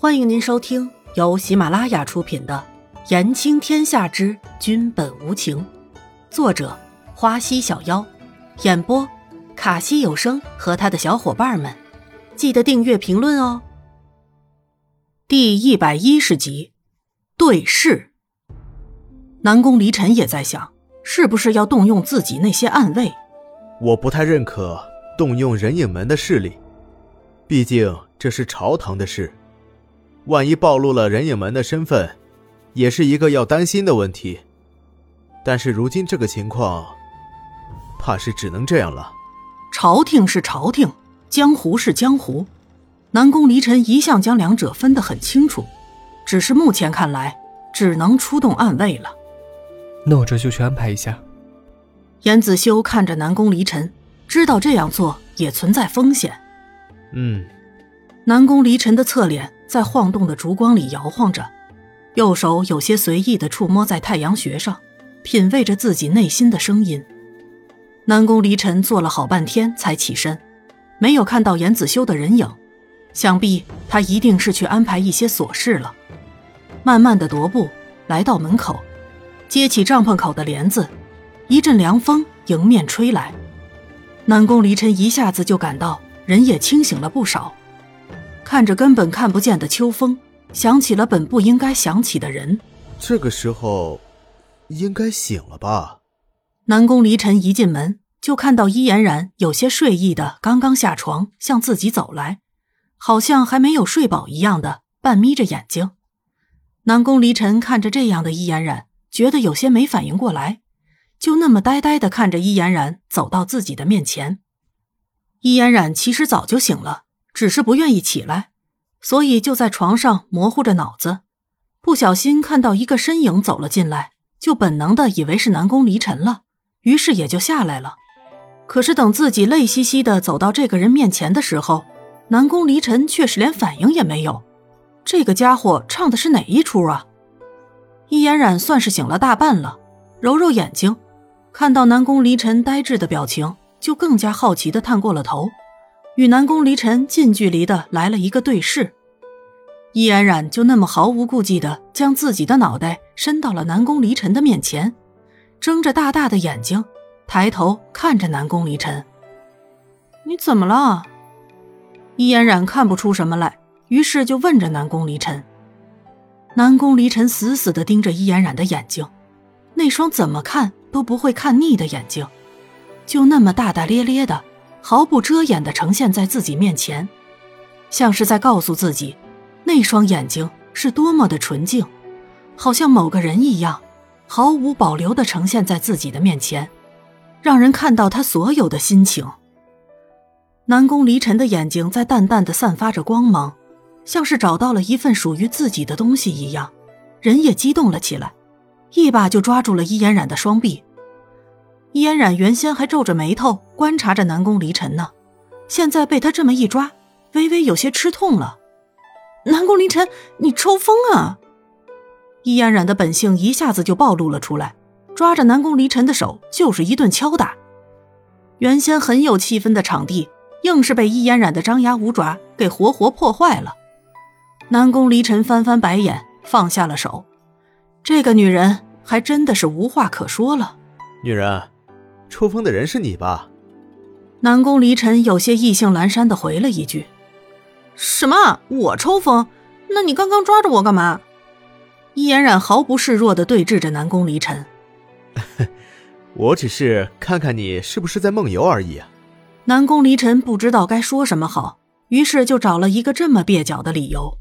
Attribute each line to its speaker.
Speaker 1: 欢迎您收听由喜马拉雅出品的《言情天下之君本无情》，作者花溪小妖，演播卡西有声和他的小伙伴们。记得订阅、评论哦。第一百一十集，对视。南宫离尘也在想，是不是要动用自己那些暗卫？
Speaker 2: 我不太认可动用人影门的势力，毕竟这是朝堂的事。万一暴露了人影门的身份，也是一个要担心的问题。但是如今这个情况，怕是只能这样了。
Speaker 1: 朝廷是朝廷，江湖是江湖，南宫离尘一向将两者分得很清楚。只是目前看来，只能出动暗卫了。
Speaker 3: 那我这就去安排一下。
Speaker 1: 严子修看着南宫离尘，知道这样做也存在风险。
Speaker 2: 嗯。
Speaker 1: 南宫离尘的侧脸。在晃动的烛光里摇晃着，右手有些随意的触摸在太阳穴上，品味着自己内心的声音。南宫离尘坐了好半天才起身，没有看到严子修的人影，想必他一定是去安排一些琐事了。慢慢的踱步来到门口，揭起帐篷口的帘子，一阵凉风迎面吹来，南宫离尘一下子就感到人也清醒了不少。看着根本看不见的秋风，想起了本不应该想起的人。
Speaker 2: 这个时候，应该醒了吧？
Speaker 1: 南宫离尘一进门，就看到伊嫣然有些睡意的刚刚下床，向自己走来，好像还没有睡饱一样的，半眯着眼睛。南宫离尘看着这样的伊嫣然，觉得有些没反应过来，就那么呆呆的看着伊嫣然走到自己的面前。伊嫣然其实早就醒了。只是不愿意起来，所以就在床上模糊着脑子，不小心看到一个身影走了进来，就本能的以为是南宫离尘了，于是也就下来了。可是等自己泪兮兮的走到这个人面前的时候，南宫离尘却是连反应也没有。这个家伙唱的是哪一出啊？易嫣然算是醒了大半了，揉揉眼睛，看到南宫离尘呆滞的表情，就更加好奇的探过了头。与南宫离尘近距离的来了一个对视，易嫣然就那么毫无顾忌的将自己的脑袋伸到了南宫离尘的面前，睁着大大的眼睛，抬头看着南宫离尘：“你怎么了？”易安然看不出什么来，于是就问着南宫离尘。南宫离尘死死的盯着易嫣然的眼睛，那双怎么看都不会看腻的眼睛，就那么大大咧咧的。毫不遮掩地呈现在自己面前，像是在告诉自己，那双眼睛是多么的纯净，好像某个人一样，毫无保留地呈现在自己的面前，让人看到他所有的心情。南宫离尘的眼睛在淡淡的散发着光芒，像是找到了一份属于自己的东西一样，人也激动了起来，一把就抓住了伊嫣然的双臂。伊嫣然原先还皱着眉头观察着南宫离尘呢，现在被他这么一抓，微微有些吃痛了。南宫离尘，你抽风啊！伊嫣然的本性一下子就暴露了出来，抓着南宫离尘的手就是一顿敲打。原先很有气氛的场地，硬是被伊嫣然的张牙舞爪给活活破坏了。南宫离尘翻翻白眼，放下了手。这个女人还真的是无话可说了。
Speaker 2: 女人。抽风的人是你吧？
Speaker 1: 南宫离尘有些意兴阑珊的回了一句：“什么？我抽风？那你刚刚抓着我干嘛？”易嫣然毫不示弱的对峙着南宫离尘：“
Speaker 2: 我只是看看你是不是在梦游而已啊。”
Speaker 1: 南宫离尘不知道该说什么好，于是就找了一个这么蹩脚的理由。